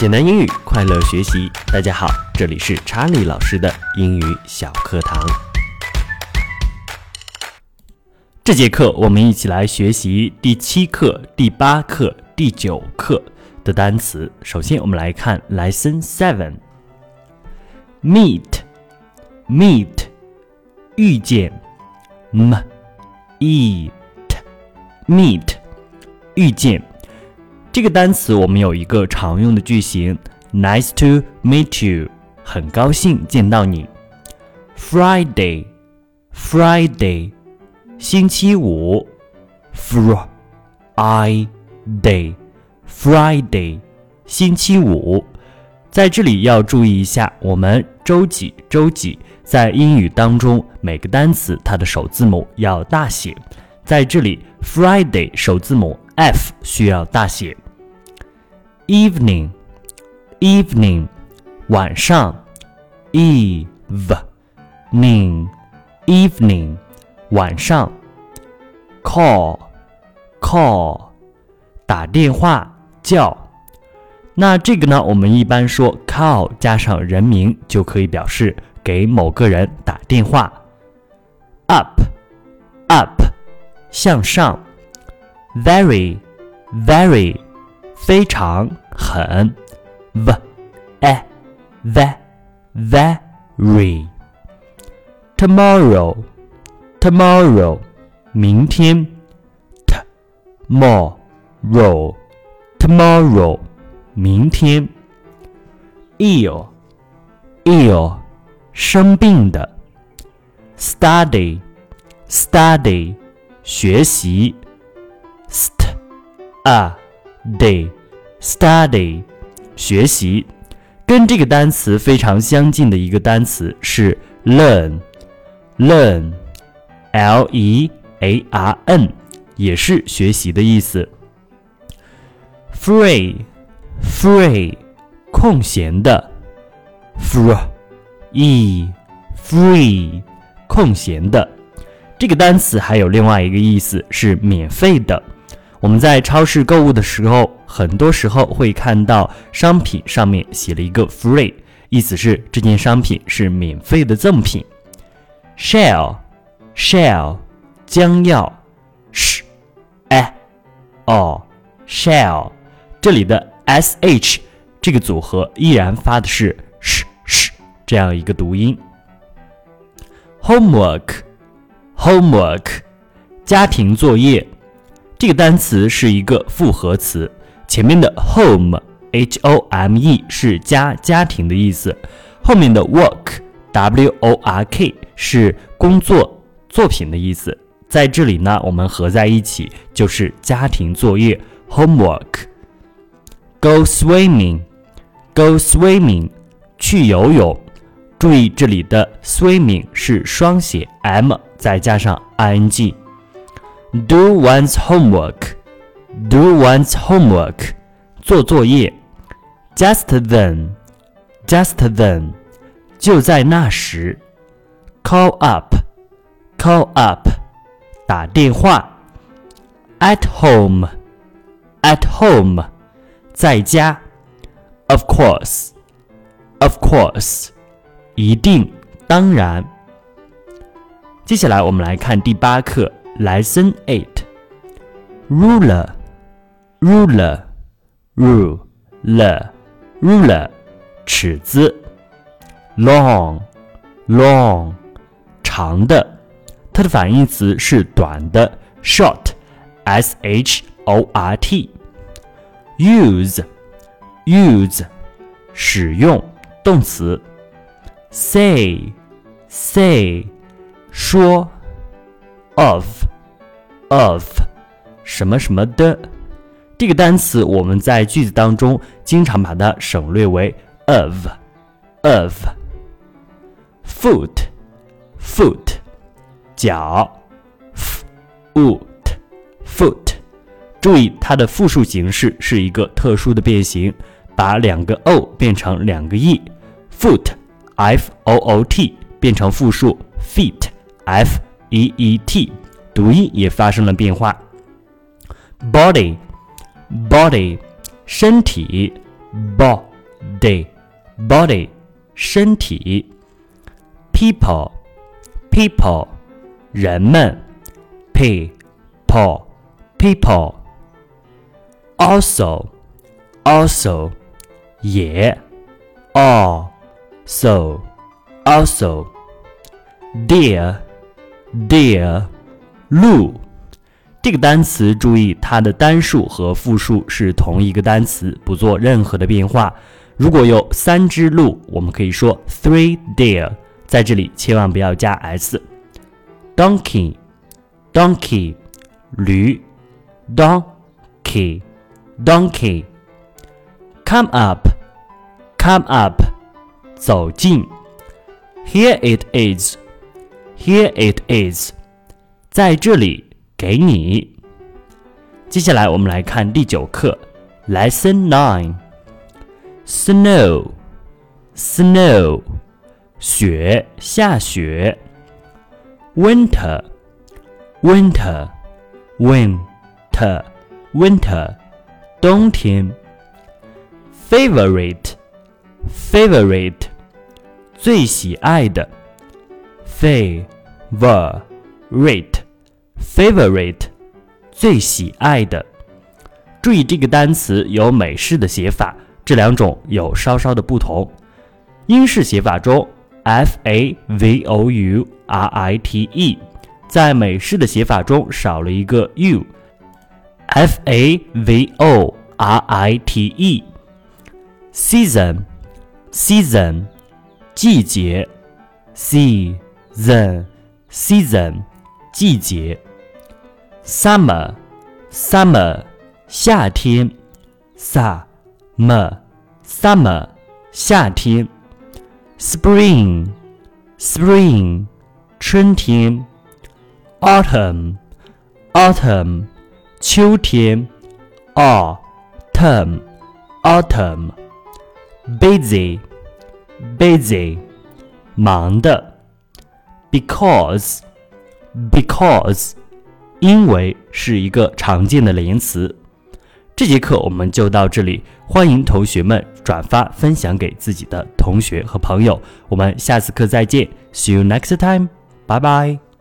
简单英语，快乐学习。大家好，这里是查理老师的英语小课堂。这节课我们一起来学习第七课、第八课、第九课的单词。首先，我们来看 Lesson Seven，Meet，Meet，遇见，M，E，T，Meet，遇见。这个单词我们有一个常用的句型，Nice to meet you，很高兴见到你。Friday，Friday，星期五。Friday，Friday，星期五。在这里要注意一下，我们周几周几在英语当中每个单词它的首字母要大写。在这里，Friday 首字母 F 需要大写。Evening evening 晚上 evening evening 晚上 call call 打电话叫。那这个呢，我们一般说 call 加上人名就可以表示给某个人打电话。up up 向上 very very 非常很，v e the very tomorrow tomorrow 明天 tomorrow，tomorrow 明天，ill ill 生病的，study study 学习，st a day study 学习，跟这个单词非常相近的一个单词是 learn learn l e a r n 也是学习的意思。free free 空闲的 free free 空闲的这个单词还有另外一个意思是免费的。我们在超市购物的时候，很多时候会看到商品上面写了一个 “free”，意思是这件商品是免费的赠品。shall，shall，将要，sh，哎，哦，shall，这里的 sh 这个组合依然发的是 sh sh 这样一个读音。homework，homework，家庭作业。这个单词是一个复合词，前面的 home h o m e 是家家庭的意思，后面的 work w o r k 是工作作品的意思。在这里呢，我们合在一起就是家庭作业 homework。Go swimming，go swimming，去游泳。注意这里的 swimming 是双写 m 再加上 i n g。Do one's homework. Do one's homework. 做作业。Just then. Just then. 就在那时。Call up. Call up. 打电话。At home. At home. 在家。Of course. Of course. 一定，当然。接下来我们来看第八课。Lesson eight, Ruler Ruler Ruler Ruler 尺子 Long Long 长的，它的反义词是短的 Short S H O R T Use Use 使用动词 Say Say 说 of of 什么什么的。这个单词，我们在句子当中经常把它省略为 of of foot foot 脚 foot foot 注意它的复数形式是一个特殊的变形，把两个 o 变成两个 e foot f o o t 变成复数 feet f e e t，读音也发生了变化。body，body，身体 body body 身体，people people 人们，people people also also 也，also also dear dear 鹿。这个单词注意，它的单数和复数是同一个单词，不做任何的变化。如果有三只鹿，我们可以说 three deer，在这里千万不要加 s。donkey，donkey，驴，donkey，donkey。come up，come up，走近。Here it is，here it is， 在这里。给你。接下来我们来看第九课，Lesson Nine。Snow，snow，雪，下雪。Winter，winter，winter，winter，冬天。Favorite，favorite，最喜爱的。Favorite。 Favorite，最喜爱的。注意这个单词有美式的写法，这两种有稍稍的不同。英式写法中，f a v o u r i t e，在美式的写法中少了一个 u，f a v o r i t e。Season，season，季节。Season，season，季节。Summer, summer，夏天。Summer, summer，夏天。Spring, spring，春天。Autumn, autumn，秋天。Autumn, autumn。Busy, busy，忙的。Because, because。因为是一个常见的连词。这节课我们就到这里，欢迎同学们转发分享给自己的同学和朋友。我们下次课再见，See you next time，拜拜。